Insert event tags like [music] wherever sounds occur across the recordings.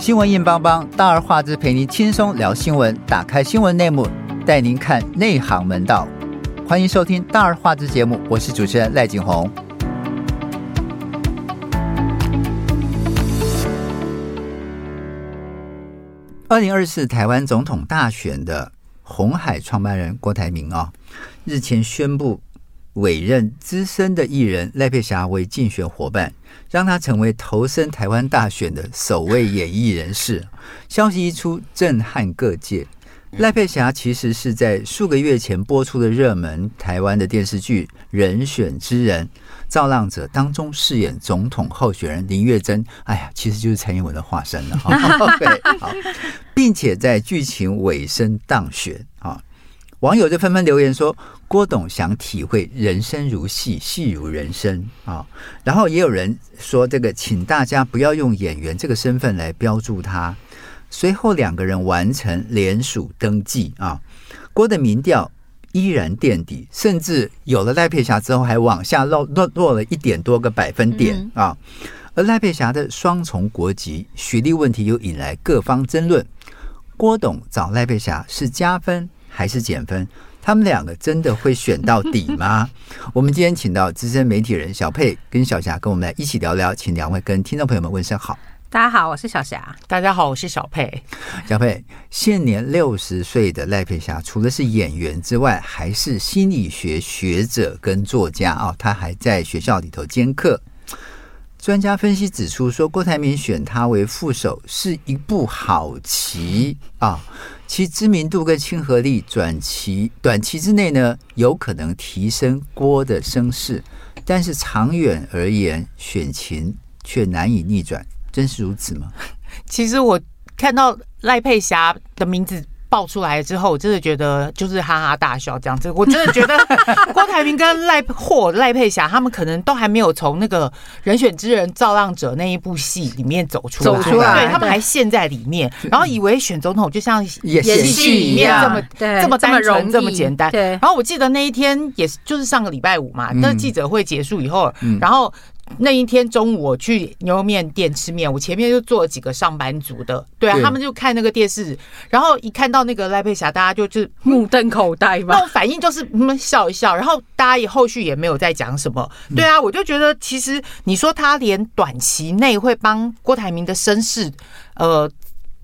新闻硬邦邦，大而化之，陪您轻松聊新闻。打开新闻内幕，带您看内行门道。欢迎收听大而化之节目，我是主持人赖景红。二零二四台湾总统大选的红海创办人郭台铭啊，日前宣布。委任资深的艺人赖佩霞为竞选伙伴，让他成为投身台湾大选的首位演艺人士。消息一出，震撼各界。赖佩霞其实是在数个月前播出的热门台湾的电视剧《人选之人》《造浪者》当中饰演总统候选人林月珍。哎呀，其实就是蔡英文的化身了。[laughs] [laughs] 对，好，并且在剧情尾声当选啊。网友就纷纷留言说：“郭董想体会人生如戏，戏如人生啊。”然后也有人说：“这个，请大家不要用演员这个身份来标注他。”随后两个人完成联署登记啊，郭的民调依然垫底，甚至有了赖佩霞之后还往下落落落了一点多个百分点啊。而赖佩霞的双重国籍、学历问题又引来各方争论。郭董找赖佩霞是加分？还是减分？他们两个真的会选到底吗？[laughs] 我们今天请到资深媒体人小佩跟小霞，跟我们来一起聊聊。请两位跟听众朋友们问声好。大家好，我是小霞。大家好，我是小佩。小佩，现年六十岁的赖佩霞，除了是演员之外，还是心理学学者跟作家啊。他还在学校里头兼课。专家分析指出说，郭台铭选他为副手是一步好棋啊。其知名度跟亲和力，短期短期之内呢，有可能提升郭的声势，但是长远而言，选情却难以逆转，真是如此吗？其实我看到赖佩霞的名字。爆出来之后，我真的觉得就是哈哈大笑这样子。我真的觉得 [laughs] 郭台铭跟赖或赖佩霞他们可能都还没有从那个人选之人造浪者那一部戏里面走出来，走出来，对，他们还陷在里面，然后以为选总统就像演戏里面这么 [laughs] 这么单纯这么简单。对。然后我记得那一天也是就是上个礼拜五嘛，那记者会结束以后，然后。那一天中午我去牛肉面店吃面，我前面就坐了几个上班族的，对啊，对。他们就看那个电视，然后一看到那个赖佩霞，大家就是 [laughs] 目瞪口呆嘛，那种反应就是嗯笑一笑，然后大家也后续也没有再讲什么，对啊，我就觉得其实你说他连短期内会帮郭台铭的身世，呃。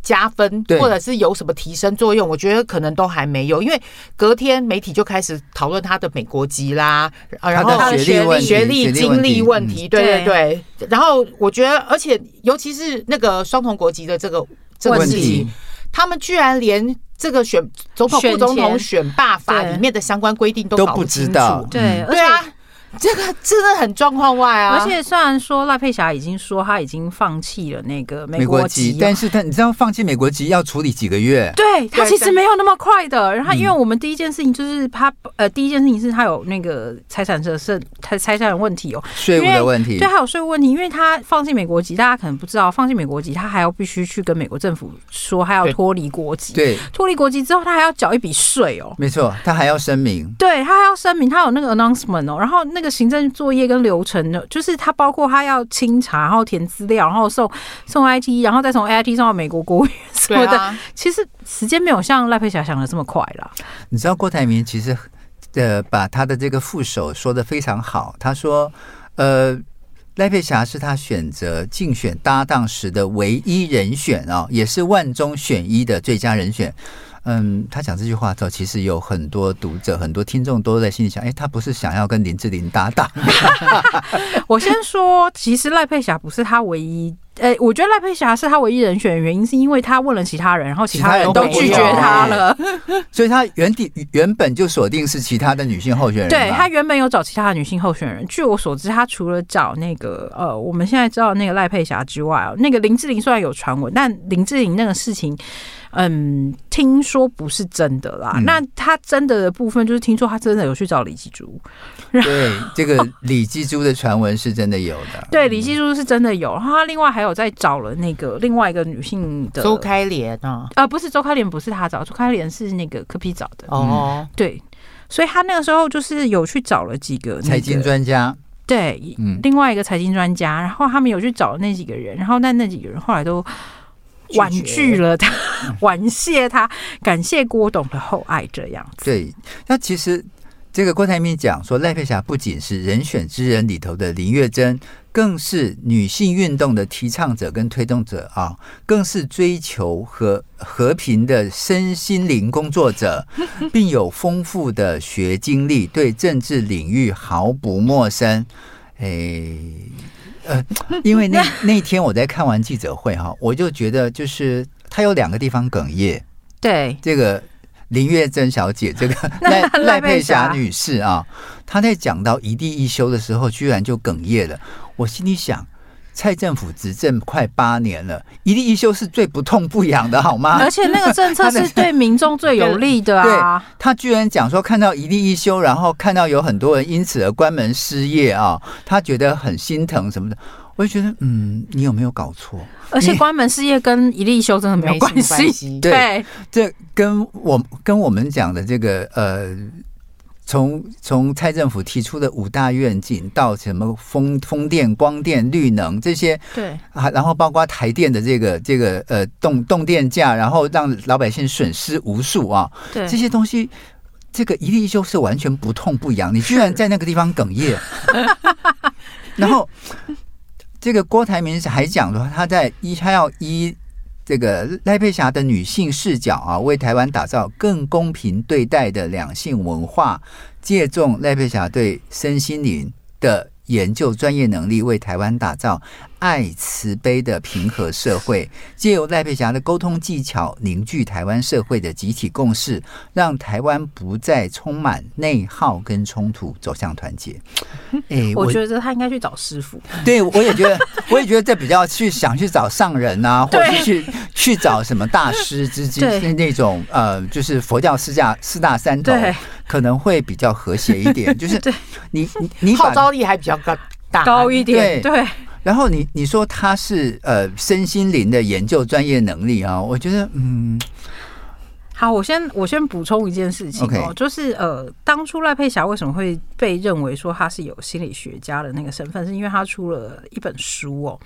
加分，或者是有什么提升作用？我觉得可能都还没有，因为隔天媒体就开始讨论他的美国籍啦，然后他的学历、学历、经历问题，对对对。然后我觉得，而且尤其是那个双重国籍的这个这个事情，他们居然连这个选总统、副总统选罢法里面的相关规定都搞不清楚，对对啊。[laughs] 这个真的很状况外啊！而且虽然说赖佩霞已经说他已经放弃了那个美国籍，但是他你知道放弃美国籍要处理几个月？对，他其实没有那么快的。然后因为我们第一件事情就是他呃，第一件事情是他有那个财产的是财财产的问题哦，税务的问题，对，还有税务问题。因为他放弃美国籍，大家可能不知道，放弃美国籍他还要必须去跟美国政府说他要脱离国籍，对，脱离国籍之后他还要缴一笔税哦，没错，他还要声明，对他还要声明，他有那个 announcement 哦，然后那个。个行政作业跟流程呢，就是他包括他要清查，然后填资料，然后送送 IT，然后再从 IT 送到美国国务院什么的。啊、其实时间没有像赖佩霞想的这么快啦。你知道郭台铭其实呃把他的这个副手说的非常好，他说呃赖佩霞是他选择竞选搭档时的唯一人选啊、哦，也是万中选一的最佳人选。嗯，他讲这句话的时候，其实有很多读者、很多听众都在心里想：哎，他不是想要跟林志玲搭档？[laughs] 我先说，其实赖佩霞不是他唯一。呃，我觉得赖佩霞是他唯一人选的原因，是因为他问了其他人，然后其他人都拒绝他了，所以他原底原本就锁定是其他的女性候选人。对，他原本有找其他的女性候选人。据我所知，他除了找那个呃，我们现在知道那个赖佩霞之外，那个林志玲虽然有传闻，但林志玲那个事情，嗯，听说不是真的啦。嗯、那他真的的部分，就是听说他真的有去找李继珠。对，这个李继珠的传闻是真的有的。[laughs] 对，李继珠是真的有，然后他另外还。有在找了那个另外一个女性的周开莲啊，呃，不是周开莲，不是他找，周开莲是那个柯皮找的哦、嗯。对，所以他那个时候就是有去找了几个财经专家，对，嗯，另外一个财经专家，然后他们有去找那几个人，然后但那几个人后来都婉拒了他，[laughs] 婉谢他，感谢郭董的厚爱，这样子。对，那其实这个郭台铭讲说，赖佩霞不仅是人选之人里头的林月珍，更是女性运动的提倡者跟推动者啊，更是追求和和平的身心灵工作者，[laughs] 并有丰富的学经历，对政治领域毫不陌生。哎。呃，因为那那天我在看完记者会哈，我就觉得就是他有两个地方哽咽。对，这个林月珍小姐，这个赖赖佩霞女士啊，她在讲到一地一休的时候，居然就哽咽了。我心里想。蔡政府执政快八年了，一例一休是最不痛不痒的，好吗？而且那个政策是 [laughs] 对民众最有利的啊！他居然讲说看到一例一休，然后看到有很多人因此而关门失业啊，他觉得很心疼什么的。我就觉得，嗯，你有没有搞错？而且关门失业跟一地一休真的没有关系。对，这跟我跟我们讲的这个呃。从从蔡政府提出的五大愿景到什么风风电、光电、绿能这些，对啊，然后包括台电的这个这个呃动动电价，然后让老百姓损失无数啊，对这些东西，这个一立一休是完全不痛不痒，你居然在那个地方哽咽，[laughs] 然后这个郭台铭还讲说他在一他要一。这个赖佩霞的女性视角啊，为台湾打造更公平对待的两性文化，借重赖佩霞对身心灵的研究专业能力，为台湾打造爱慈悲的平和社会，借由赖佩霞的沟通技巧，凝聚台湾社会的集体共识，让台湾不再充满内耗跟冲突，走向团结。[laughs] 哎，我觉得他应该去找师傅。对，我也觉得，[laughs] 我也觉得这比较去想去找上人啊，或者是去去找什么大师之间那种呃，就是佛教四大四大三头，可能会比较和谐一点。就是 [laughs] 你你你号召力还比较高大高一点，对。然后你你说他是呃身心灵的研究专业能力啊，我觉得嗯，好，我先我先补充一件事情哦，就是呃，当初赖佩霞为什么会被认为说他是有心理学家的那个身份，是因为他出了一本书哦。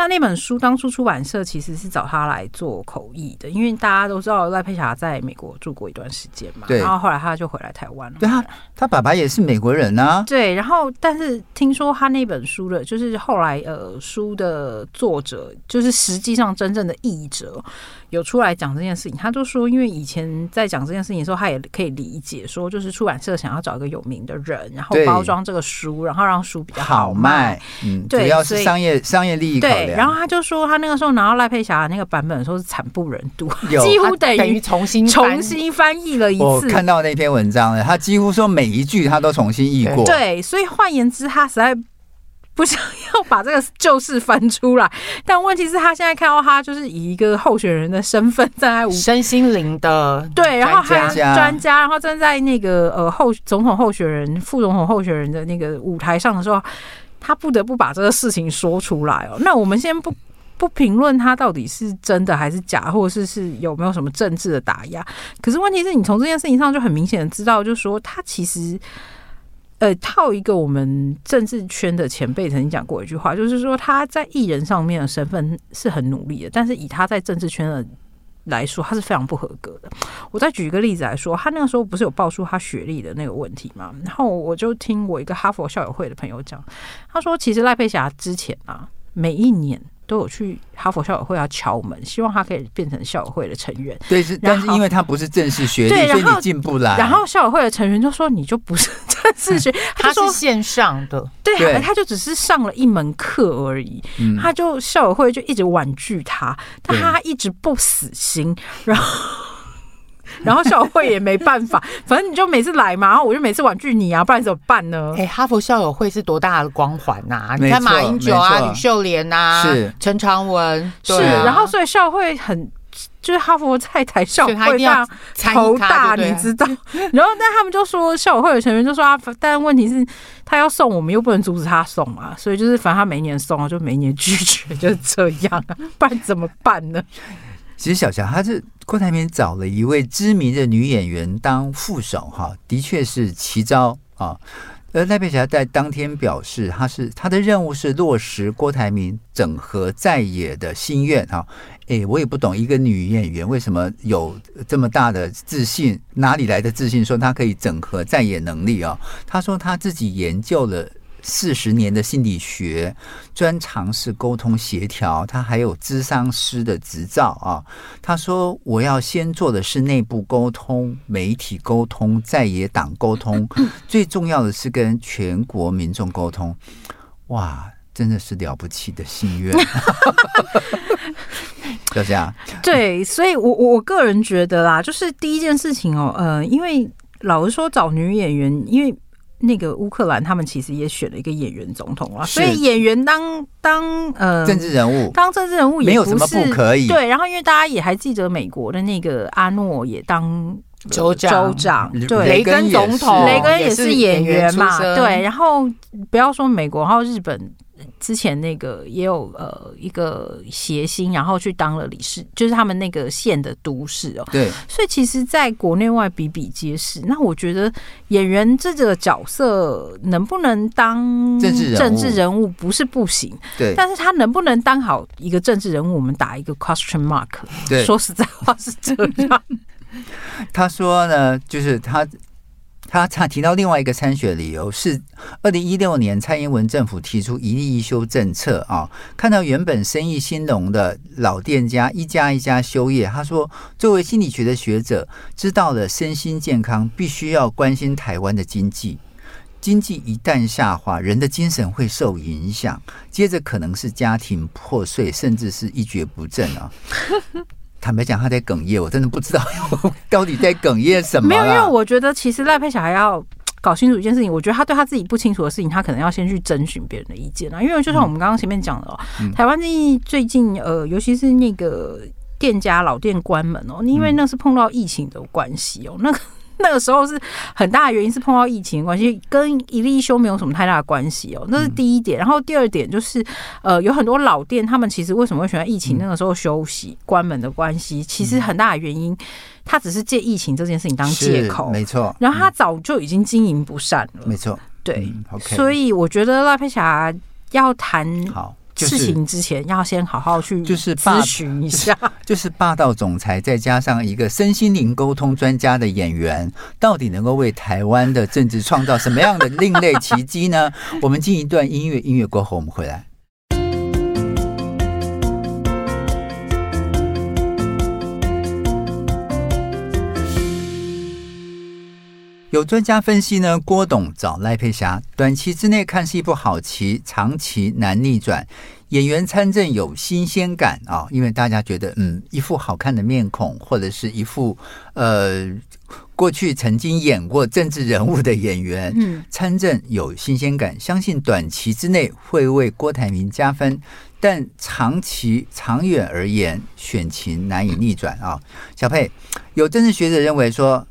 那那本书当初出版社其实是找他来做口译的，因为大家都知道赖佩霞在美国住过一段时间嘛，然后后来他就回来台湾了。对啊，他爸爸也是美国人啊。对，然后但是听说他那本书的，就是后来呃书的作者，就是实际上真正的译者，有出来讲这件事情。他就说，因为以前在讲这件事情的时候，他也可以理解说，就是出版社想要找一个有名的人，然后包装这个书，然后让书比较好卖。好卖嗯，主要是商业商业利益考量。然后他就说，他那个时候拿到赖佩霞的那个版本的时候是惨不忍睹，有 [laughs] 几乎等于重新重新翻译了一次。我看到那篇文章了，他几乎说每一句他都重新译过。对，所以换言之，他实在不想要把这个旧事翻出来。但问题是，他现在看到他就是以一个候选人的身份站在身心灵的对，然后还有专家，然后站在那个呃候总统候选人、副总统候选人的那个舞台上的时候。他不得不把这个事情说出来哦。那我们先不不评论他到底是真的还是假，或者是是有没有什么政治的打压。可是问题是你从这件事情上就很明显的知道，就是说他其实，呃，套一个我们政治圈的前辈曾经讲过一句话，就是说他在艺人上面的身份是很努力的，但是以他在政治圈的。来说，他是非常不合格的。我再举一个例子来说，他那个时候不是有爆出他学历的那个问题嘛？然后我就听我一个哈佛校友会的朋友讲，他说其实赖佩霞之前啊，每一年。都有去哈佛校友会要敲门，希望他可以变成校友会的成员。对，是，但是因为他不是正式学历，所以你进不来。然后校友会的成员就说：“你就不是正式学，[laughs] 他是线上的，对，他就只是上了一门课而已。嗯”他就校友会就一直婉拒他，但他一直不死心，然后。然后校友会也没办法，反正你就每次来嘛，然后我就每次婉拒你啊，不然怎么办呢？哎，哈佛校友会是多大的光环呐、啊？你看马英九啊、吕秀莲啊、是陈长文，是，然后所以校友会很，就是哈佛在台校友会大头大，你知道？[laughs] 然后但他们就说校友会的成员就说啊，但问题是他要送，我们又不能阻止他送啊，所以就是反正他每年送啊，就每年拒绝，[laughs] 就是这样啊，不然怎么办呢？其实小乔他是郭台铭找了一位知名的女演员当副手哈，的确是奇招啊。而赖佩霞在当天表示，他是他的任务是落实郭台铭整合在野的心愿啊！诶，我也不懂一个女演员为什么有这么大的自信，哪里来的自信说她可以整合在野能力啊？她说她自己研究了。四十年的心理学，专长是沟通协调。他还有咨商师的执照啊。他说：“我要先做的是内部沟通、媒体沟通、在野党沟通，[laughs] 最重要的是跟全国民众沟通。”哇，真的是了不起的心愿，[laughs] 就这样。[laughs] 对，所以我我个人觉得啦，就是第一件事情哦，呃，因为老实说，找女演员，因为。那个乌克兰，他们其实也选了一个演员总统啊，所以演员当当呃政治人物，当政治人物也不是没有什么不可以。对，然后因为大家也还记得美国的那个阿诺也当州长，州长对，雷根总统，雷根也是演员嘛，对，然后不要说美国，然后日本。之前那个也有呃一个谐星，然后去当了理事，就是他们那个县的都市哦。对，所以其实，在国内外比比皆是。那我觉得演员这个角色能不能当政治人物不是不行，对，但是他能不能当好一个政治人物，我们打一个 question mark。对，说实在话是这样。[laughs] 他说呢，就是他。他他提到另外一个参选理由是，二零一六年蔡英文政府提出一例一休政策啊，看到原本生意兴隆的老店家一家一家休业，他说，作为心理学的学者，知道了身心健康必须要关心台湾的经济，经济一旦下滑，人的精神会受影响，接着可能是家庭破碎，甚至是一蹶不振啊。坦白讲，他在哽咽，我真的不知道 [laughs] 到底在哽咽什么。没有，因为我觉得其实赖佩霞还要搞清楚一件事情。我觉得他对他自己不清楚的事情，他可能要先去征询别人的意见啊。因为就像我们刚刚前面讲的哦，嗯、台湾最近呃，尤其是那个店家老店关门哦，因为那是碰到疫情的关系哦，那个。那个时候是很大的原因，是碰到疫情的关系，跟一例一休没有什么太大的关系哦。那是第一点。然后第二点就是，呃，有很多老店，他们其实为什么会选在疫情那个时候休息、关门的关系，其实很大的原因，他只是借疫情这件事情当借口，没错。然后他早就已经经营不善了，没错。对，所以我觉得赖佩霞要谈好。事情之前要先好好去就是咨询一下，[laughs] 就是霸道总裁再加上一个身心灵沟通专家的演员，到底能够为台湾的政治创造什么样的另类奇迹呢？[laughs] 我们进一段音乐，音乐过后我们回来。有专家分析呢，郭董找赖佩霞，短期之内看是一部好棋，长期难逆转。演员参政有新鲜感啊，因为大家觉得，嗯，一副好看的面孔，或者是一副呃过去曾经演过政治人物的演员，嗯，参政有新鲜感，相信短期之内会为郭台铭加分，但长期长远而言，选情难以逆转啊。小佩，有政治学者认为说。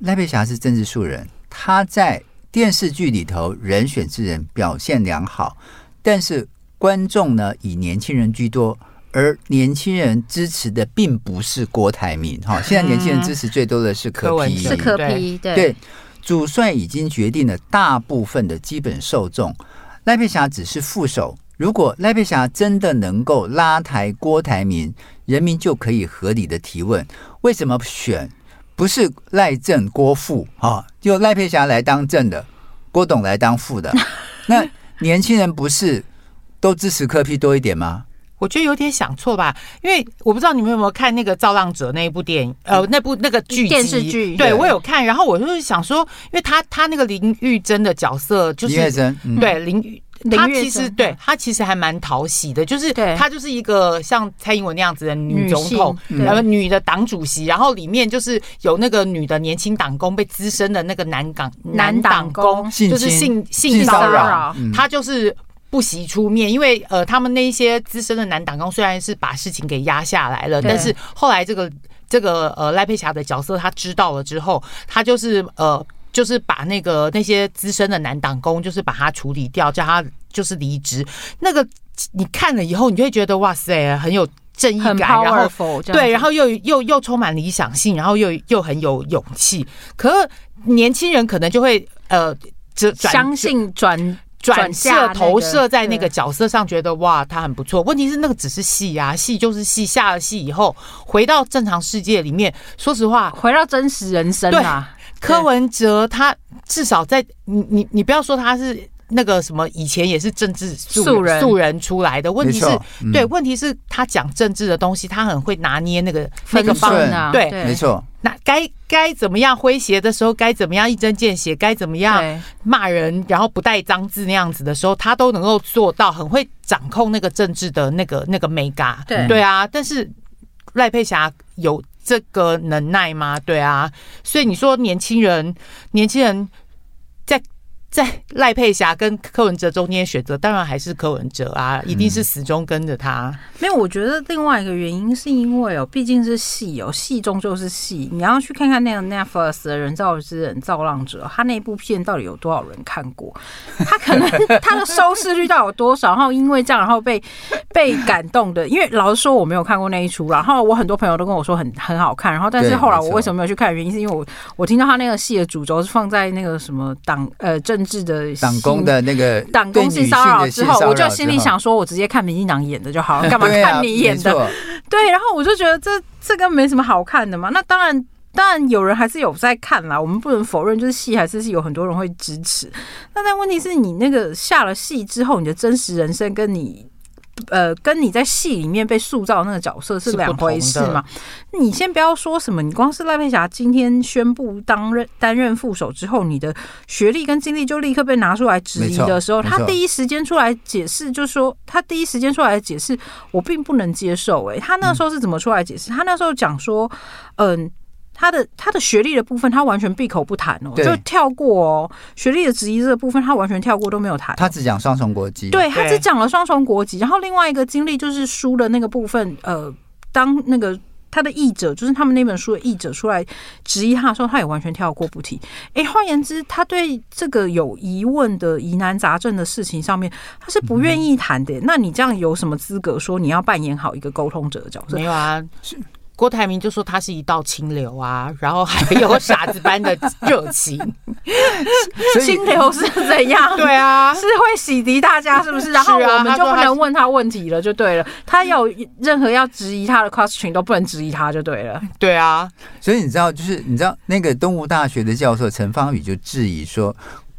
赖佩霞是政治素人，他在电视剧里头人选之人表现良好，但是观众呢以年轻人居多，而年轻人支持的并不是郭台铭哈。现在年轻人支持最多的是柯 P，是柯批对。对，主帅已经决定了大部分的基本受众，赖佩霞只是副手。如果赖佩霞真的能够拉抬郭台铭，人民就可以合理的提问：为什么选？不是赖政郭富啊，就赖佩霞来当正的，郭董来当副的。[laughs] 那年轻人不是都支持柯 P 多一点吗？我觉得有点想错吧，因为我不知道你们有没有看那个《造浪者》那一部电影，呃，那部那个剧电视剧，对我有看。然后我就是想说，因为他他那个林玉珍的角色就是林玉珍，嗯、对林玉。他其实对他其实还蛮讨喜的，就是他就是一个像蔡英文那样子的女总统，然后女的党主席，然后里面就是有那个女的年轻党工被资深的那个男党男党工就是性性骚扰，他就是不惜出面，因为呃他们那一些资深的男党工虽然是把事情给压下来了，但是后来这个这个呃赖佩霞的角色他知道了之后，他就是呃。就是把那个那些资深的男党工，就是把他处理掉，叫他就是离职。那个你看了以后，你就会觉得哇塞，很有正义感，然后对，然后又又又充满理想性，然后又又很有勇气。可是年轻人可能就会呃。这转相信转转射投射在那个角色上，觉得哇，他很不错。问题是那个只是戏啊，戏就是戏，下了戏以后回到正常世界里面，说实话，回到真实人生啊。柯文哲他至少在你你你不要说他是那个什么，以前也是政治素素人。素人出来的。问题是，嗯。对，问题是他讲政治的东西，他很会拿捏那个那个方寸。啊，对。没错，那该该怎么样诙谐的时候，该怎么样一针见血，该怎么样骂人，然后不带脏字那样子的时候，他都能够做到，很会掌控那个政治的那个那个美感。对。对啊，但是赖佩霞有这个能耐吗？对啊，所以你说年轻人，年轻人在。在赖佩霞跟柯文哲中间选择，当然还是柯文哲啊，一定是始终跟着他。没有，我觉得另外一个原因是因为哦，毕竟是戏哦，戏中就是戏。你要去看看那个 Netflix 的人造之人造浪者，他那部片到底有多少人看过？[laughs] 他可能他的收视率到底有多少？然后因为这样，然后被 [laughs] 被感动的。因为老实说，我没有看过那一出，然后我很多朋友都跟我说很 [laughs] 很好看。然后但是后来我为什么没有去看？原因是因为我我听到他那个戏的主轴是放在那个什么党呃政治的党工的那个党工性骚扰之后，我就心里想说，我直接看民进党演的就好了，干嘛看你演的？对，然后我就觉得这这个没什么好看的嘛。那当然，当然有人还是有在看啦，我们不能否认，就是戏还是是有很多人会支持。那但问题是你那个下了戏之后，你的真实人生跟你。呃，跟你在戏里面被塑造的那个角色是两回事嘛？你先不要说什么，你光是赖佩霞今天宣布当任担任副手之后，你的学历跟经历就立刻被拿出来质疑的时候，他第一时间出来解释，就是说他第一时间出来解释，我并不能接受。诶，他那时候是怎么出来解释？他那时候讲说，嗯。他的他的学历的部分，他完全闭口不谈哦，就跳过哦。学历的质疑这个部分，他完全跳过都没有谈。他只讲双重国籍，对，他只讲了双重国籍。然后另外一个经历就是书的那个部分，呃，当那个他的译者，就是他们那本书的译者出来质疑他的时候，他也完全跳过不提。哎，换言之，他对这个有疑问的疑难杂症的事情上面，他是不愿意谈的。那你这样有什么资格说你要扮演好一个沟通者的角色？没有啊。郭台铭就说他是一道清流啊，[laughs] 然后还有傻子般的热情。清流是怎样？[laughs] 对啊，是会洗涤大家，是不是？然后我们就不能问他问题了，就对了。他有任何要质疑他的 question 都不能质疑他，就对了。对啊，所以你知道，就是你知道那个东吴大学的教授陈芳宇就质疑说。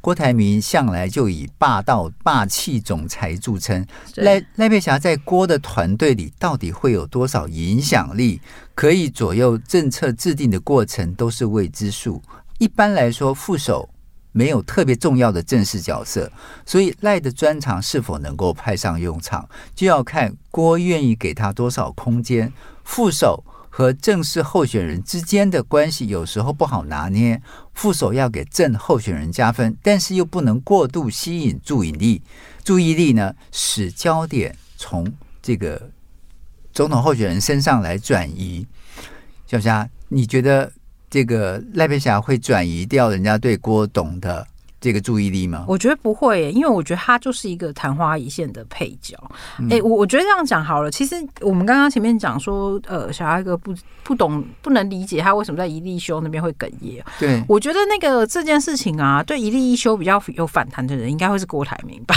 郭台铭向来就以霸道、霸气总裁著称，赖赖佩霞在郭的团队里到底会有多少影响力，可以左右政策制定的过程都是未知数。一般来说，副手没有特别重要的正式角色，所以赖的专长是否能够派上用场，就要看郭愿意给他多少空间。副手。和正式候选人之间的关系有时候不好拿捏，副手要给正候选人加分，但是又不能过度吸引注意力，注意力呢，使焦点从这个总统候选人身上来转移。小霞，你觉得这个赖佩霞会转移掉人家对郭董的这个注意力吗？我觉得不会、欸，因为我觉得他就是一个昙花一现的配角。哎、嗯欸，我我觉得这样讲好了。其实我们刚刚前面讲说，呃，小艾哥不不懂、不能理解他为什么在一立一休那边会哽咽。对，我觉得那个这件事情啊，对一立一休比较有反弹的人，应该会是郭台铭吧。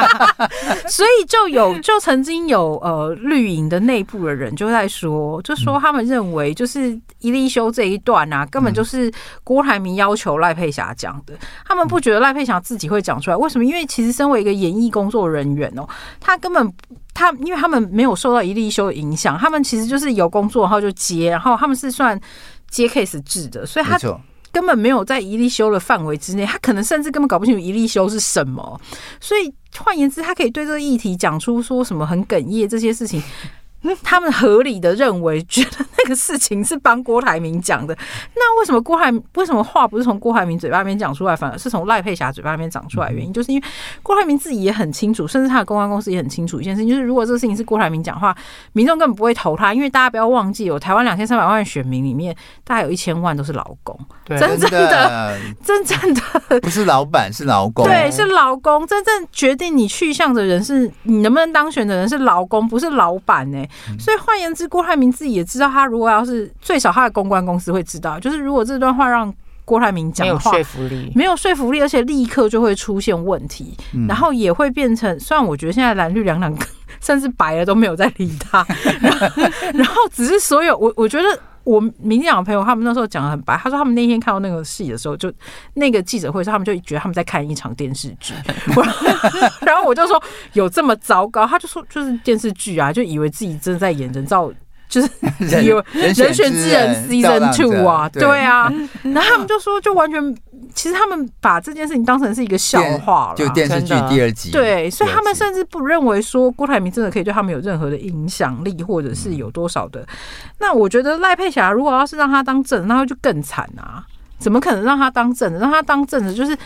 [laughs] 所以就有就曾经有呃绿营的内部的人就在说，就说他们认为就是一立一休这一段啊，根本就是郭台铭要求赖佩霞讲的。他们不觉得赖佩霞自己会讲出来，为什么？因为其实身为一个演艺工作人员哦，他根本他，因为他们没有受到一例一休的影响，他们其实就是有工作然后就接，然后他们是算接 case 制的，所以他根本没有在一例休的范围之内，他可能甚至根本搞不清楚一例休是什么，所以换言之，他可以对这个议题讲出说什么很哽咽这些事情。[laughs] 他们合理的认为，觉得那个事情是帮郭台铭讲的。那为什么郭台为什么话不是从郭台铭嘴巴里面讲出来，反而是从赖佩霞嘴巴里面讲出来？原因就是因为郭台铭自己也很清楚，甚至他的公关公司也很清楚一件事情，就是如果这个事情是郭台铭讲话，民众根本不会投他，因为大家不要忘记，有台湾两千三百万选民里面，大概有一千万都是劳工，真正的 [laughs] 真正的不是老板是劳工，对，是劳工。真正决定你去向的人是你能不能当选的人是劳工，不是老板呢、欸。所以换言之，郭台铭自己也知道，他如果要是最少他的公关公司会知道，就是如果这段话让郭台铭讲话没有说服力，没有说服力，而且立刻就会出现问题，嗯、然后也会变成。虽然我觉得现在蓝绿两党 [laughs] 甚至白了都没有在理他，[laughs] 然后只是所有我我觉得我民进党的朋友他们那时候讲的很白，他说他们那天看到那个戏的时候，就那个记者会上他们就觉得他们在看一场电视剧，[laughs] 然后我就说有这么糟糕？他就说就是电视剧啊，就以为自己真的在演人造。就是有人选之人 season two 啊，对啊，然后他们就说，就完全，其实他们把这件事情当成是一个笑话了，就电视剧第二集，对，所以他们甚至不认为说郭台铭真的可以对他们有任何的影响力，或者是有多少的。那我觉得赖佩霞如果要是让他当正，那就更惨啊！怎么可能让他当正的？让他当正的，就是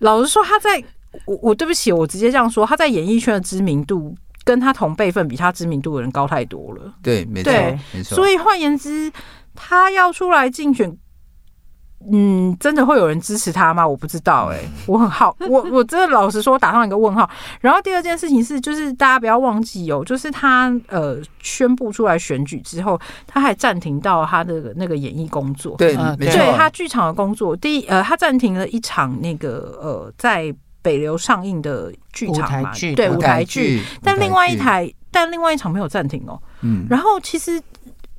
老实说，他在我我对不起，我直接这样说，他在演艺圈的知名度。跟他同辈分比他知名度的人高太多了，对，没错，没错。所以换言之，他要出来竞选，嗯，真的会有人支持他吗？我不知道、欸，哎，[laughs] 我很好，我我真的老实说，打上一个问号。然后第二件事情是，就是大家不要忘记哦，就是他呃宣布出来选举之后，他还暂停到他的那个演艺工作，对，嗯、没错，对他剧场的工作，第一呃，他暂停了一场那个呃在。北流上映的剧场嘛，对舞台剧，但另外一台，但另外一场没有暂停哦。嗯，然后其实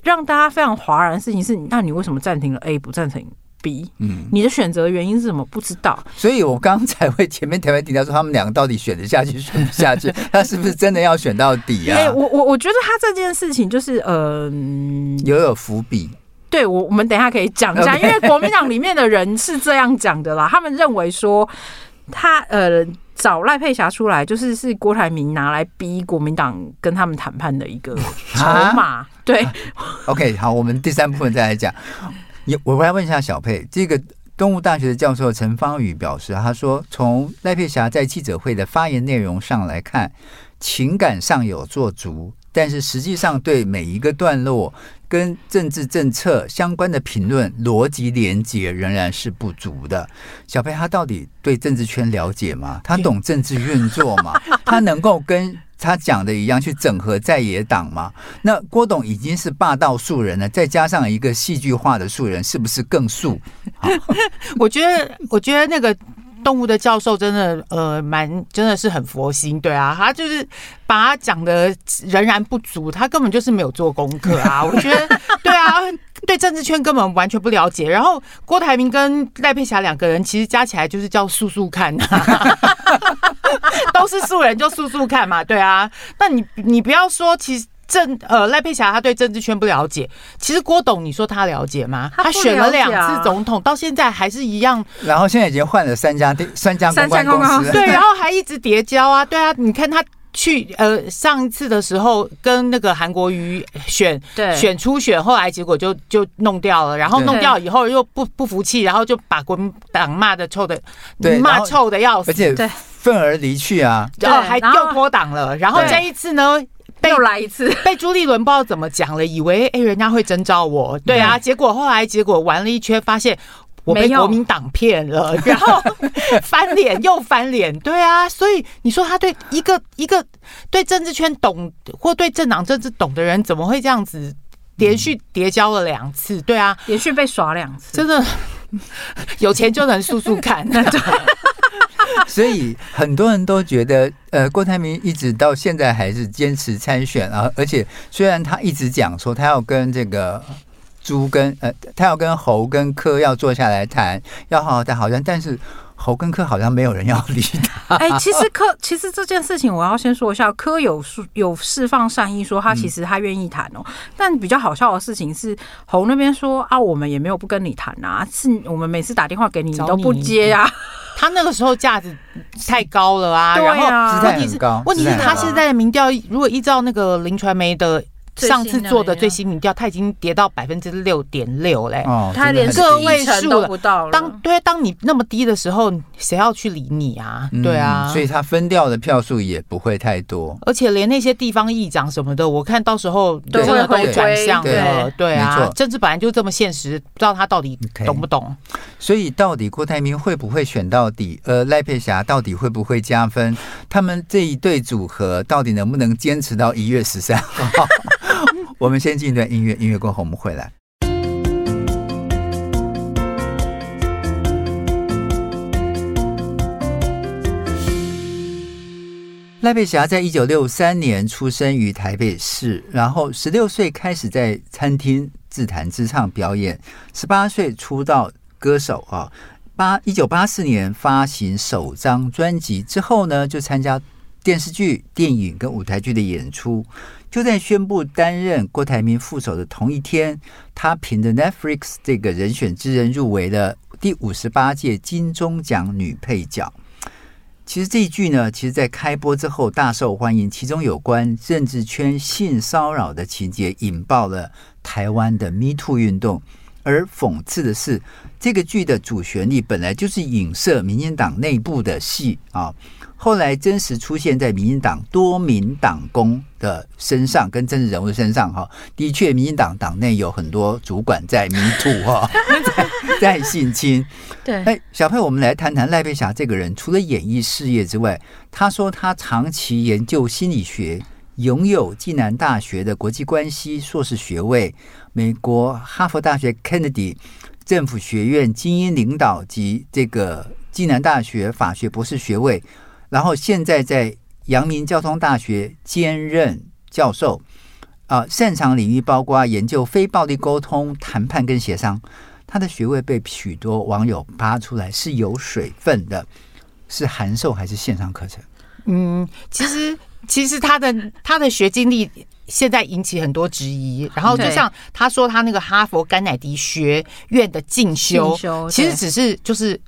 让大家非常哗然的事情是，那你为什么暂停了 A 不暂停 B？嗯，你的选择原因是什么？不知道。所以我刚才会前面台湾提到说，他们两个到底选得下去，[laughs] 选不下去？他是不是真的要选到底啊？欸、我我我觉得他这件事情就是呃，有有伏笔。对，我我们等一下可以讲一下，因为国民党里面的人是这样讲的啦，[laughs] 他们认为说。他呃找赖佩霞出来，就是是郭台铭拿来逼国民党跟他们谈判的一个筹码。对，OK，好，我们第三部分再来讲。我我来问一下小佩，这个东吴大学的教授陈方宇表示，他说从赖佩霞在记者会的发言内容上来看，情感上有做足，但是实际上对每一个段落。跟政治政策相关的评论逻辑连接仍然是不足的。小佩他到底对政治圈了解吗？他懂政治运作吗？[laughs] 他能够跟他讲的一样去整合在野党吗？那郭董已经是霸道素人了，再加上一个戏剧化的素人，是不是更素？[laughs] 我觉得，我觉得那个。动物的教授真的呃蛮真的是很佛心，对啊，他就是把他讲的仍然不足，他根本就是没有做功课啊。[laughs] 我觉得对啊，对政治圈根本完全不了解。然后郭台铭跟赖佩霞两个人其实加起来就是叫素素看啊，都是素人就素素看嘛，对啊。那你你不要说其实。政呃赖佩霞她对政治圈不了解，其实郭董你说他了解吗？他选了两次总统，到现在还是一样。然后现在已经换了三家三家公关公司，对，然后还一直叠交啊，对啊，你看他去呃上一次的时候跟那个韩国瑜选对。选初选，后来结果就就弄掉了，然后弄掉以后又不不服气，然后就把国民党骂的臭的骂臭的要死，而且愤而离去啊，然后还又脱党了，然后这一次呢？又来一次，[laughs] 被朱立伦不知道怎么讲了，以为哎、欸、人家会征召我，对啊，结果后来结果玩了一圈，发现我被国民党骗了，[laughs] 然后翻脸又翻脸，对啊，所以你说他对一个一个对政治圈懂或对政党政治懂的人，怎么会这样子连续叠交了两次？对啊，连续被耍两次，真的 [laughs] 有钱就能速速看。[laughs] 所以很多人都觉得，呃，郭台铭一直到现在还是坚持参选啊，而且虽然他一直讲说他要跟这个猪跟呃，他要跟猴跟柯要坐下来谈，要好好谈，好像但是。猴跟柯好像没有人要理他。哎，其实柯其实这件事情我要先说一下，柯有有释放善意，说他其实他愿意谈哦。但比较好笑的事情是，猴那边说啊，我们也没有不跟你谈啊，是我们每次打电话给你，你都不接啊。他那个时候价值太高了啊，对啊，问题是问题是他现在的民调，如果依照那个林传媒的。上次做的最新民调，它已经跌到百分之六点六嘞，它连个位数都不到了。当对，当你那么低的时候，谁要去理你啊？对啊，所以它分掉的票数也不会太多。而且连那些地方议长什么的，我看到时候真的都转向了。对啊，政治本来就这么现实，不知道他到底懂不懂。所以到底郭台铭会不会选到底？呃，赖佩霞到底会不会加分？他们这一对组合到底能不能坚持到一月十三号？我们先进一段音乐，音乐过后我们回来。赖佩霞在一九六三年出生于台北市，然后十六岁开始在餐厅自弹自唱表演，十八岁出道歌手啊，八一九八四年发行首张专辑之后呢，就参加电视剧、电影跟舞台剧的演出。就在宣布担任郭台铭副手的同一天，他凭着 Netflix 这个人选之人入围了第五十八届金钟奖女配角。其实这一剧呢，其实，在开播之后大受欢迎，其中有关政治圈性骚扰的情节引爆了台湾的 Me Too 运动。而讽刺的是，这个剧的主旋律本来就是影射民进党内部的戏啊，后来真实出现在民进党多名党工的身上，跟政治人物身上哈。的确，民进党党内有很多主管在 Me Too 哈，[laughs] 在性侵。对，哎，小佩，我们来谈谈赖佩霞这个人。除了演艺事业之外，他说他长期研究心理学，拥有暨南大学的国际关系硕士学位，美国哈佛大学 Kennedy 政府学院精英领导及这个暨南大学法学博士学位，然后现在在阳明交通大学兼任教授。啊，擅长领域包括研究非暴力沟通、谈判跟协商。他的学位被许多网友扒出来是有水分的，是函授还是线上课程？嗯，其实其实他的他的学经历现在引起很多质疑。然后就像他说，他那个哈佛甘乃迪学院的进修，其实只是就是。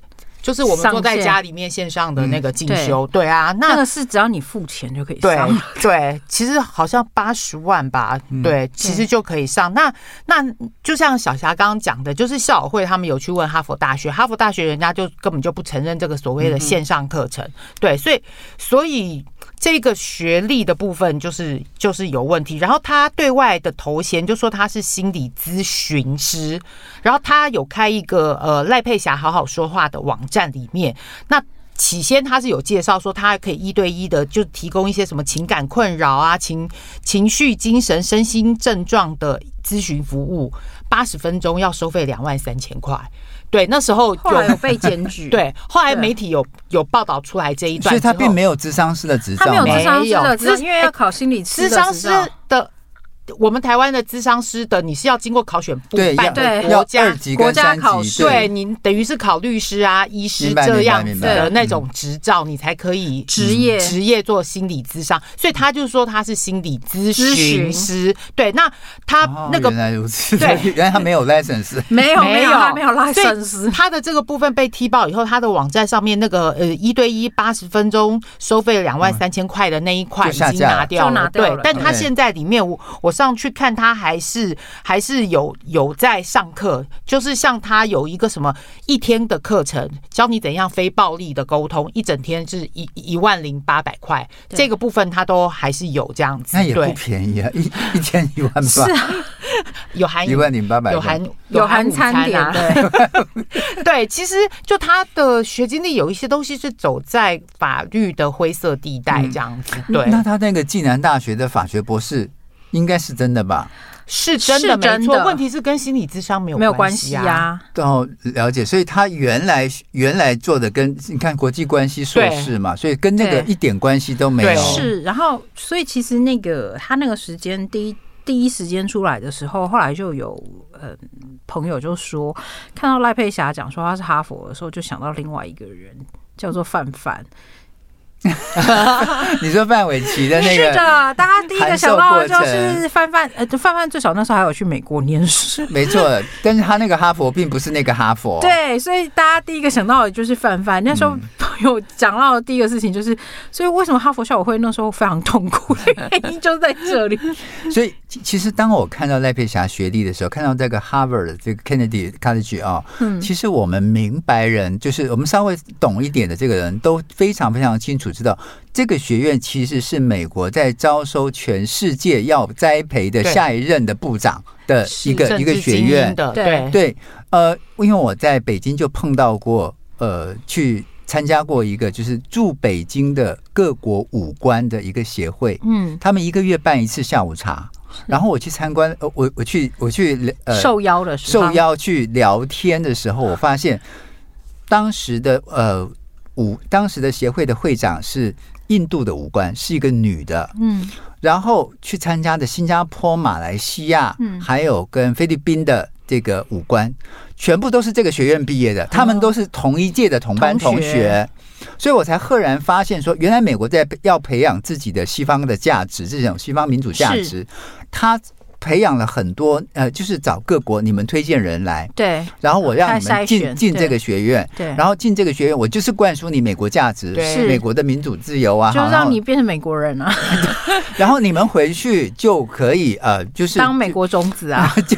就是我们坐在家里面线上的那个进修，对啊，那个是只要你付钱就可以上。对，对，其实好像八十万吧，对，其实就可以上。那那就像小霞刚刚讲的，就是校友会他们有去问哈佛大学，哈佛大学人家就根本就不承认这个所谓的线上课程，对，所以所以。这个学历的部分就是就是有问题，然后他对外的头衔就说他是心理咨询师，然后他有开一个呃赖佩霞好好说话的网站里面，那起先他是有介绍说他还可以一对一的就提供一些什么情感困扰啊情情绪精神身心症状的咨询服务，八十分钟要收费两万三千块。对，那时候有，有被检举。[laughs] 对，后来媒体有有报道出来这一段，所以他并没有智商师的执照，他没有智商师的执照，因为要考心理智商师的。我们台湾的咨商师的，你是要经过考选部办的国家国家考试，对，你等于是考律师啊、医师这样子的那种执照，你才可以职业。职业做心理咨商。所以他就说他是心理咨询师。对，那他那个原来如此，对，[laughs] 原来他没有 license，[laughs] 没有没有没有 license。他的这个部分被踢爆以后，他的网站上面那个呃一对一八十分钟收费两万三千块的那一块已经拿掉了，对，但他现在里面我我。上去看他还是还是有有在上课，就是像他有一个什么一天的课程，教你怎样非暴力的沟通，一整天是一一万零八百块，这个部分他都还是有这样子，那也不便宜啊，一一天一万八，是。啊，[laughs] 有含一万零八百，有含有含餐点，对。[laughs] 对，其实就他的学经历有一些东西是走在法律的灰色地带这样子，对，那他那个暨南大学的法学博士。应该是真的吧？是真的，没错。问题是跟心理智商没有没有关系啊。哦，了解。所以他原来原来做的跟你看国际关系硕士嘛，所以跟那个一点关系都没有。是，然后所以其实那个他那个时间第一第一时间出来的时候，后来就有呃朋友就说，看到赖佩霞讲说他是哈佛的时候，就想到另外一个人叫做范范。[laughs] 你说范玮琪的那个？是的，大家第一个想到的就是范范，呃，范范最少那时候还有去美国念书，没错。但是他那个哈佛并不是那个哈佛，对，所以大家第一个想到的就是范范。那时候朋友讲到的第一个事情就是，所以为什么哈佛校友会那时候非常痛苦的原因就在这里。[laughs] 所以其实当我看到赖佩霞学历的时候，看到这个 Harvard 的这个 Kennedy College 啊，嗯，其实我们明白人，就是我们稍微懂一点的这个人都非常非常清楚。知道这个学院其实是美国在招收全世界要栽培的下一任的部长的一个一个学院。对对，呃，因为我在北京就碰到过，呃，去参加过一个就是驻北京的各国武官的一个协会。嗯，他们一个月办一次下午茶，然后我去参观，呃，我我去我去呃受邀的时候，受邀去聊天的时候，我发现当时的呃。五当时的协会的会长是印度的武官，是一个女的，嗯，然后去参加的新加坡、马来西亚，嗯。还有跟菲律宾的这个武官，全部都是这个学院毕业的，他们都是同一届的同班同学，同学。所以我才赫然发现说，原来美国在要培养自己的西方的价值，这种西方民主价值，他。培养了很多，呃，就是找各国你们推荐人来，对，然后我让你们进进这个学院，对，然后进这个学院，我就是灌输你美国价值，对，美国的民主自由啊，就让你变成美国人啊，[laughs] 然后你们回去就可以，呃，就是当美国种子啊，[laughs] 就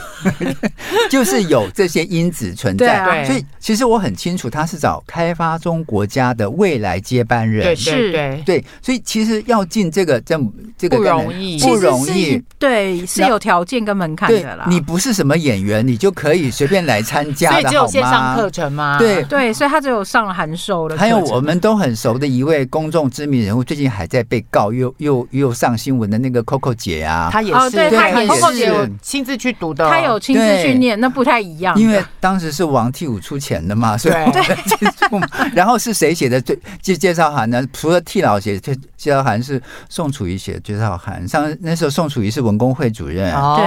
[laughs] 就是有这些因子存在，对，所以其实我很清楚，他是找开发中国家的未来接班人，对对对。对，所以其实要进这个这这个不容易，不容易，对，是有条件跟门槛的啦。你不是什么演员，你就可以随便来参加的，所以只有线上课程吗？对对，所以他只有上了函授的。还有我们都很熟的一位公众知名人物，最近还在被告，又又又上新闻的那个 Coco 姐啊，她也是，对，她也是 Coco 姐亲自去读的，她有亲自去念，那不太一样。因为当时是王替武出钱的嘛，所以对。[laughs] 然后是谁写的最介介绍函呢？除了替老写介介绍函，是宋楚瑜写的介绍函。上那时候宋楚瑜是文工会主任，对，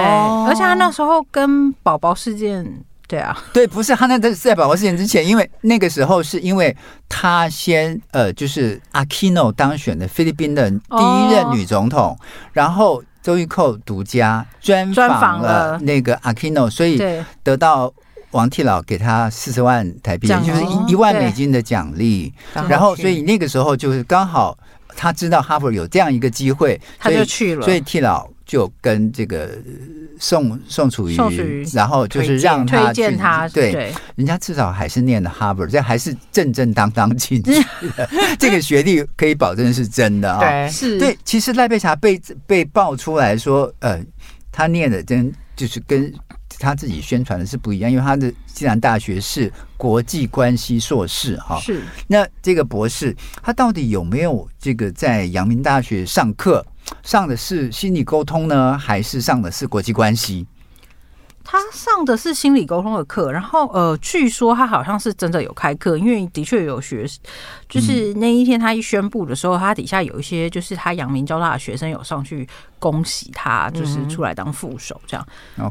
而且他那时候跟宝宝事件，对啊，对，不是他那个是在宝宝事件之前，因为那个时候是因为他先呃，就是 Aquino 当选的菲律宾的第一任女总统，然后周玉蔻独家专访了那个 Aquino，所以得到。王替老给他四十万台币，就是一一万美金的奖励。然后，所以那个时候就是刚好他知道哈佛有这样一个机会，他就去了。所以替老就跟这个宋宋楚瑜，然后就是让他推荐他。对，人家至少还是念的哈佛，这还是正正当当进去的。[laughs] 这个学历可以保证是真的啊。对，是。对，其实赖佩霞被被爆出来说，呃，他念的真就是跟。他自己宣传的是不一样，因为他的暨南大学是国际关系硕士哈。是。那这个博士，他到底有没有这个在阳明大学上课？上的是心理沟通呢，还是上的是国际关系？他上的是心理沟通的课，然后呃，据说他好像是真的有开课，因为的确有学，就是那一天他一宣布的时候，他底下有一些就是他阳明交大的学生有上去恭喜他，就是出来当副手这样。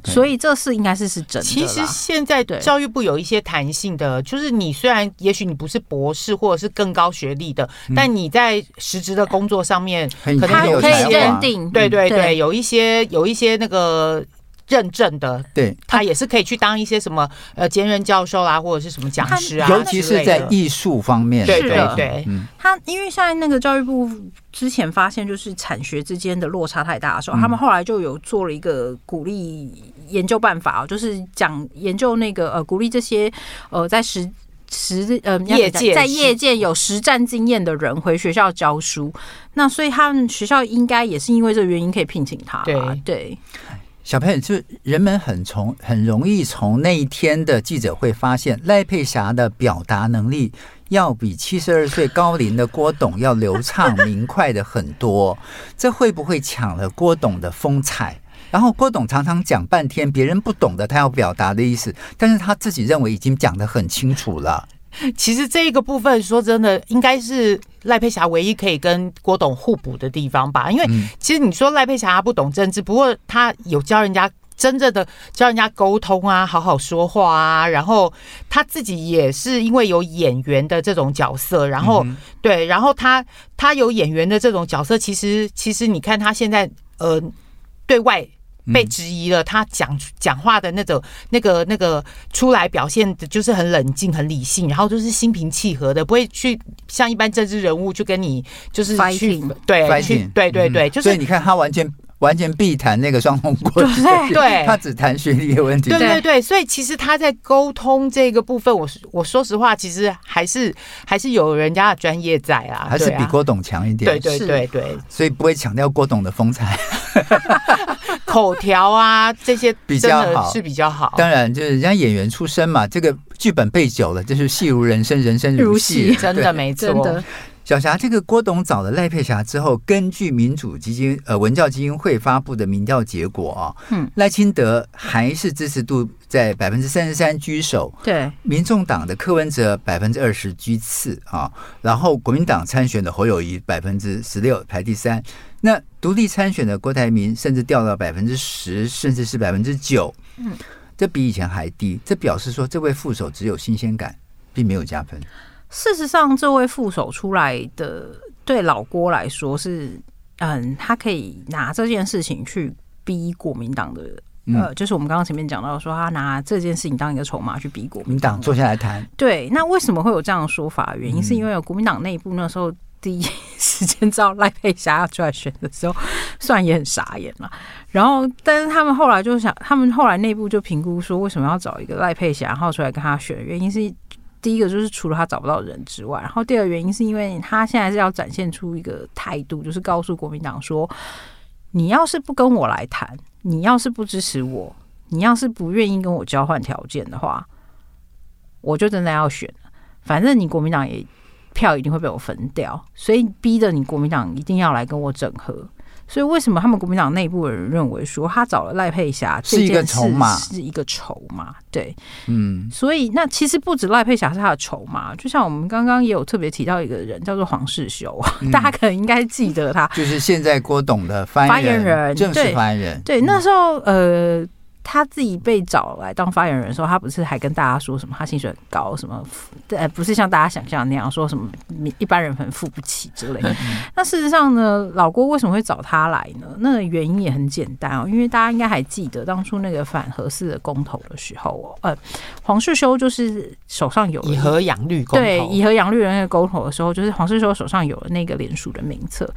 所以这事应该是是真的。其实现在教育部有一些弹性的，就是你虽然也许你不是博士或者是更高学历的，但你在实质的工作上面可能有可以认定，对对对，有一些有一些那个。认证的，对，他也是可以去当一些什么呃兼任教授啊，或者是什么讲师啊，尤其是在艺术方面。对对对，嗯，他因为现在那个教育部之前发现就是产学之间的落差太大的时候，他们后来就有做了一个鼓励研究办法，就是讲研究那个呃鼓励这些呃在实实呃业界在业界有实战经验的人回学校教书，那所以他们学校应该也是因为这个原因可以聘请他。对对。小朋友，就是人们很从很容易从那一天的记者会发现，赖佩霞的表达能力要比七十二岁高龄的郭董要流畅明快的很多。[laughs] 这会不会抢了郭董的风采？然后郭董常常讲半天别人不懂的他要表达的意思，但是他自己认为已经讲得很清楚了。[laughs] 其实这一个部分说真的，应该是赖佩霞唯一可以跟郭董互补的地方吧。因为其实你说赖佩霞她不懂政治，不过她有教人家真正的教人家沟通啊，好好说话啊。然后她自己也是因为有演员的这种角色，然后对，然后她她有演员的这种角色，其实其实你看她现在呃对外。被质疑了，他讲讲话的那种、那个、那个出来表现的，就是很冷静、很理性，然后就是心平气和的，不会去像一般政治人物就跟你就是去 Fighting. 对 Fighting. 对对对，就是所以你看他完全完全避谈那个双通过，对对，[laughs] 他只谈学历的问题，对对对，所以其实他在沟通这个部分，我我说实话，其实还是还是有人家的专业在啊，还是比郭董强一点，对对对对，所以不会强调郭董的风采。[laughs] 口条啊，这些 [laughs] 比较好是比较好。当然，就是人家演员出身嘛，这个剧本背久了，就是戏如人生，人生如戏，真的没错。小霞，这个郭董找了赖佩霞之后，根据民主基金呃文教基金会发布的民调结果啊，嗯，赖清德还是支持度在百分之三十三居首，对，民众党的柯文哲百分之二十居次啊，然后国民党参选的侯友谊百分之十六排第三，那独立参选的郭台铭甚至掉到百分之十，甚至是百分之九，嗯，这比以前还低，这表示说这位副手只有新鲜感，并没有加分。事实上，这位副手出来的对老郭来说是，嗯，他可以拿这件事情去逼国民党的，呃，就是我们刚刚前面讲到说，他拿这件事情当一个筹码去逼国民党坐下来谈。对，那为什么会有这样的说法？原因是因为有国民党内部那时候第一 [laughs] 时间知道赖佩霞要出来选的时候，虽然也很傻眼了。然后，但是他们后来就想，他们后来内部就评估说，为什么要找一个赖佩霞然后出来跟他选？原因是。第一个就是除了他找不到人之外，然后第二个原因是因为他现在是要展现出一个态度，就是告诉国民党说：你要是不跟我来谈，你要是不支持我，你要是不愿意跟我交换条件的话，我就真的要选了。反正你国民党也票一定会被我分掉，所以逼着你国民党一定要来跟我整合。所以为什么他们国民党内部的人认为说他找了赖佩霞是一个筹码，是一个筹码？对，嗯，所以那其实不止赖佩霞是他的筹码，就像我们刚刚也有特别提到一个人叫做黄世修，嗯、大家可能应该记得他，就是现在郭董的发言人，正式发言人。对，对，那时候呃。他自己被找来当发言人的时候，他不是还跟大家说什么？他薪水很高，什么？呃，不是像大家想象那样说什么一般人很付不起之类的。那事实上呢，老郭为什么会找他来呢？那个原因也很简单哦，因为大家应该还记得当初那个反核四的公投的时候哦，呃，黄世修就是手上有以和养绿公投，对，以和养绿的那个公投的时候，就是黄世修手上有了那个联署的名册。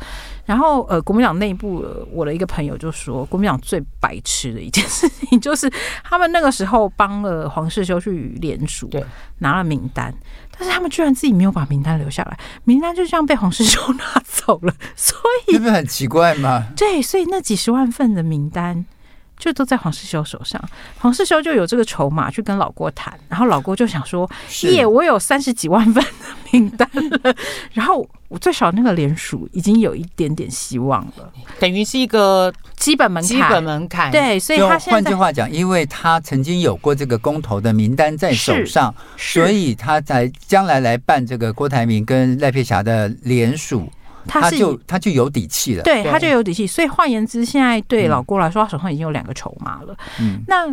然后呃，国民党内部我的一个朋友就说，国民党最白痴的一件事情。就是他们那个时候帮了黄世修去联署，对，拿了名单，但是他们居然自己没有把名单留下来，名单就这样被黄世修 [laughs] 拿走了，所以这不是很奇怪吗？对，所以那几十万份的名单就都在黄世修手上，黄世修就有这个筹码去跟老郭谈，然后老郭就想说，耶，我有三十几万份的名单了，[laughs] 然后。我最少那个联署已经有一点点希望了，等于是一个基本门槛。基本门槛，对，所以他现在换句话讲，因为他曾经有过这个公投的名单在手上，所以他在将来来办这个郭台铭跟赖佩霞的联署，他就他就有底气了。对，他就有底气。所以换言之，现在对老郭来说，他手上已经有两个筹码了。嗯，那。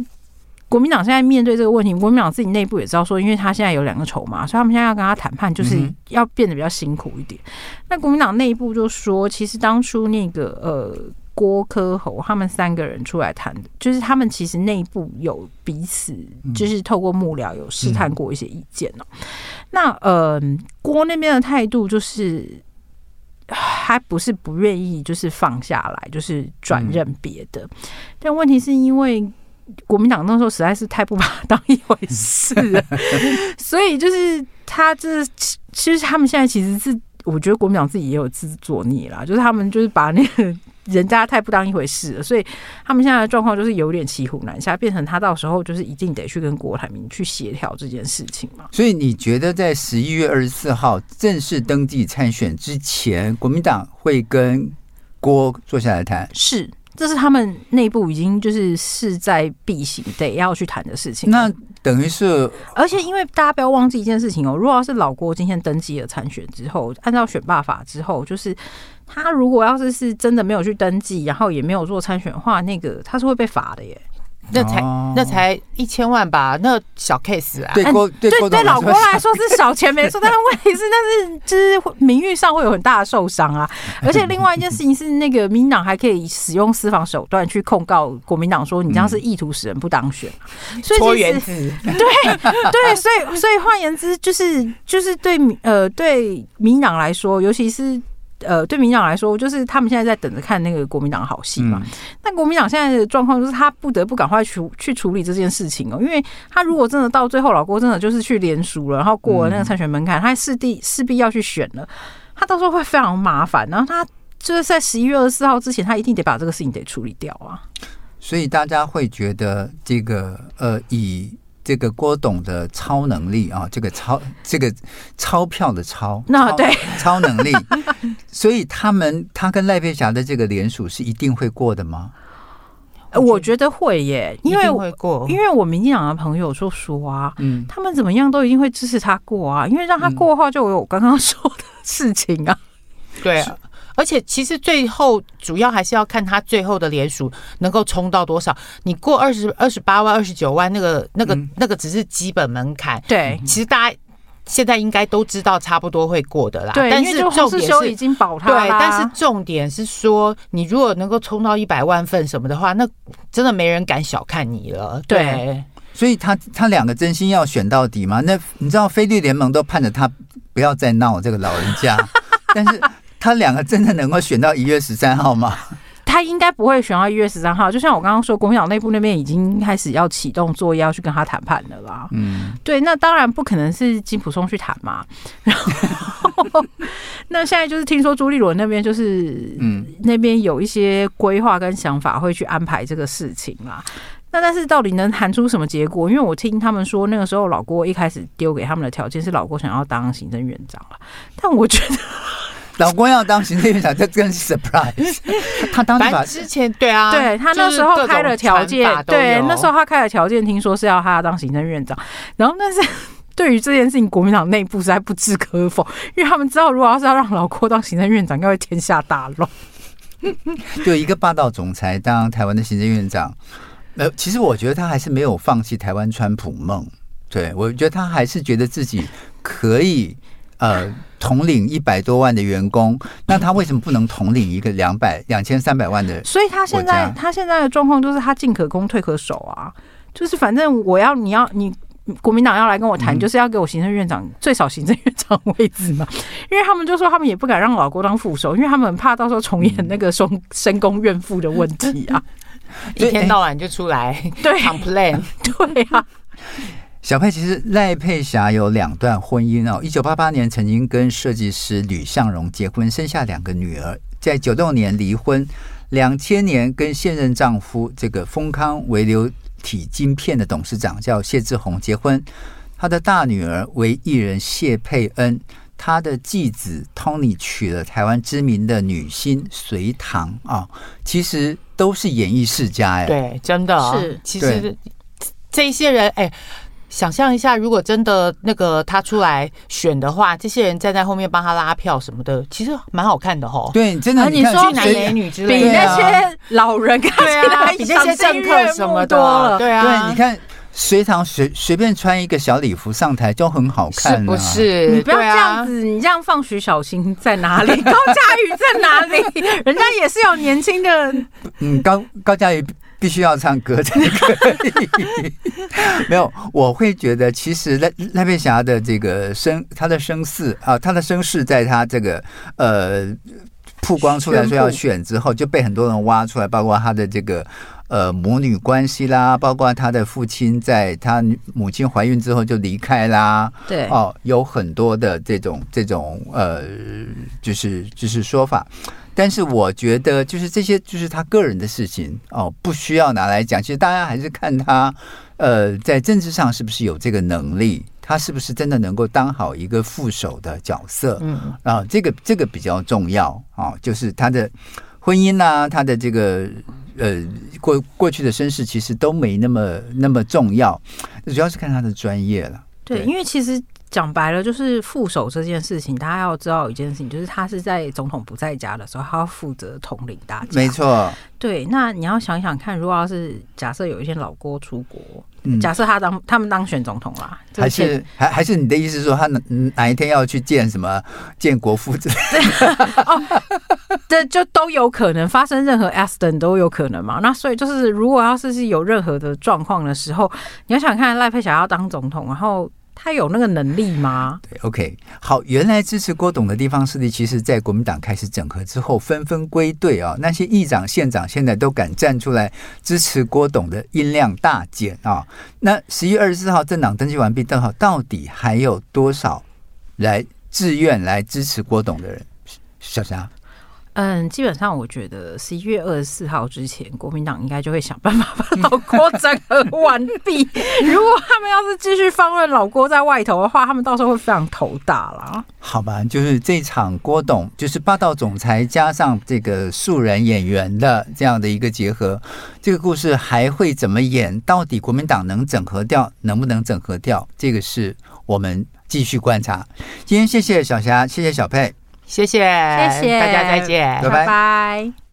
国民党现在面对这个问题，国民党自己内部也知道说，因为他现在有两个筹码，所以他们现在要跟他谈判，就是要变得比较辛苦一点。嗯、那国民党内部就说，其实当初那个呃郭科侯他们三个人出来谈，就是他们其实内部有彼此，就是透过幕僚有试探过一些意见哦。嗯、那呃郭那边的态度就是，还不是不愿意，就是放下来，就是转任别的。嗯、但问题是因为。国民党那时候实在是太不把他当一回事了，[laughs] 所以就是他这其实他们现在其实是，我觉得国民党自己也有自作孽啦，就是他们就是把那个人家太不当一回事了，所以他们现在的状况就是有点骑虎难下，变成他到时候就是一定得去跟郭台铭去协调这件事情嘛。所以你觉得在十一月二十四号正式登记参选之前，国民党会跟郭坐下来谈？是。这是他们内部已经就是势在必行，得要去谈的事情。那等于是，而且因为大家不要忘记一件事情哦，如果要是老郭今天登记了参选之后，按照选罢法之后，就是他如果要是是真的没有去登记，然后也没有做参选的话，那个他是会被罚的耶。那才那才一千万吧，那小 case 啊。对对对，对老郭来说是小钱没错，[laughs] 但是问题是那是就是名誉上会有很大的受伤啊。而且另外一件事情是，那个民党还可以使用司法手段去控告国民党，说你这样是意图使人不当选。所以其实对对，所以所以换言之，就是就是对呃对民党来说，尤其是。呃，对民党来说，就是他们现在在等着看那个国民党好戏嘛。那、嗯、国民党现在的状况就是，他不得不赶快去去处理这件事情哦，因为他如果真的到最后，老郭真的就是去联署了，然后过了那个参选门槛，他势必势必要去选了，他到时候会非常麻烦。然后他就是在十一月二十四号之前，他一定得把这个事情得处理掉啊。所以大家会觉得，这个呃，以这个郭董的超能力啊，这个钞这个钞票的钞，那对。超能力，[laughs] 所以他们他跟赖佩霞的这个联署是一定会过的吗？我觉得会耶，因为会过，因为我民进党的朋友就说啊，嗯，他们怎么样都一定会支持他过啊，因为让他过的话，就有我刚刚说的事情啊，对啊。而且其实最后主要还是要看他最后的联署能够冲到多少。你过二十二十八万、二十九万，那个、那个、那个只是基本门槛。对，其实大家现在应该都知道，差不多会过的啦。对，但是重点是已经保他。对，但是重点是说，你如果能够冲到一百万份什么的话，那真的没人敢小看你了。对，所以他他两个真心要选到底吗？那你知道，菲律联盟都盼着他不要再闹这个老人家，[laughs] 但是。他两个真的能够选到一月十三号吗？他应该不会选到一月十三号。就像我刚刚说，国民党内部那边已经开始要启动作业，要去跟他谈判的啦。嗯，对，那当然不可能是金普松去谈嘛。[laughs] 然后，那现在就是听说朱立伦那边就是，嗯，那边有一些规划跟想法，会去安排这个事情啦。那但是到底能谈出什么结果？因为我听他们说，那个时候老郭一开始丢给他们的条件是老郭想要当行政院长了，但我觉得。老郭要当行政院长，这更是 surprise。[laughs] 他当法之前，对啊，对他那时候开了条件，对那时候他开了条件，听说是要他要当行政院长。然后，但是对于这件事情，国民党内部实在不置可否，因为他们知道，如果要是要让老郭当行政院长，应该会天下大乱。就一个霸道总裁当台湾的行政院长，呃，其实我觉得他还是没有放弃台湾川普梦。对我觉得他还是觉得自己可以。呃，统领一百多万的员工，那他为什么不能统领一个两百两千三百万的？所以他现在他现在的状况就是他进可攻退可守啊，就是反正我要你要你国民党要来跟我谈，嗯、就是要给我行政院长最少行政院长位置嘛，[laughs] 因为他们就说他们也不敢让老郭当副手，因为他们很怕到时候重演那个深 [laughs] 深宫怨妇的问题啊，[laughs] 一天到晚就出来对。complain 对啊。小佩，其实赖佩霞有两段婚姻哦。一九八八年曾经跟设计师吕向荣结婚，生下两个女儿。在九六年离婚，两千年跟现任丈夫这个丰康微流体晶片的董事长叫谢志宏结婚。他的大女儿为艺人谢佩恩，他的继子 Tony 娶了台湾知名的女星隋棠啊。其实都是演艺世家哎，对，真的是。其实这些人哎。想象一下，如果真的那个他出来选的话，这些人站在后面帮他拉票什么的，其实蛮好看的哦。对，真的，啊、你说男美女之类的，比那些老人看起来比那些政客什么多了。对啊，对，你看随堂随随便穿一个小礼服上台就很好看，啊，是不是？你不要这样子，你这样放徐小新在哪里？高佳宇在哪里？[laughs] 人家也是有年轻的。嗯，高高嘉瑜。必须要唱歌才可以。[laughs] 没有，我会觉得其实赖赖佩霞的这个声，她的声势啊，她的声势，在她这个呃曝光出来说要选之后，就被很多人挖出来，包括她的这个呃母女关系啦，包括她的父亲在她母亲怀孕之后就离开啦，对，哦，有很多的这种这种呃，就是就是说法。但是我觉得，就是这些，就是他个人的事情哦，不需要拿来讲。其实大家还是看他，呃，在政治上是不是有这个能力，他是不是真的能够当好一个副手的角色？嗯，啊，这个这个比较重要啊，就是他的婚姻啊，他的这个呃过过去的身世，其实都没那么那么重要，主要是看他的专业了。对，因为其实。讲白了，就是副手这件事情，大家要知道一件事情，就是他是在总统不在家的时候，他要负责统领大家。没错，对。那你要想想看，如果要是假设有一天老郭出国，嗯、假设他当他们当选总统啦，还是还还是你的意思是说，他哪哪一天要去见什么建国父之类的？[laughs] 哦，这就都有可能发生，任何 accident 都有可能嘛。那所以就是，如果要是是有任何的状况的时候，你要想看赖佩霞要当总统，然后。他有那个能力吗？对，OK，好。原来支持郭董的地方势力，其实，在国民党开始整合之后，纷纷归队啊。那些议长、县长现在都敢站出来支持郭董的音量大减啊。那十一月二十四号政党登记完毕，正好到底还有多少来自愿来支持郭董的人？小霞。嗯，基本上我觉得十一月二十四号之前，国民党应该就会想办法把老郭整合完毕。[laughs] 如果他们要是继续放任老郭在外头的话，他们到时候会非常头大啦。好吧，就是这场郭董就是霸道总裁加上这个素人演员的这样的一个结合，这个故事还会怎么演？到底国民党能整合掉，能不能整合掉？这个是我们继续观察。今天谢谢小霞，谢谢小佩。谢谢，谢谢大家，再见，拜拜。拜拜。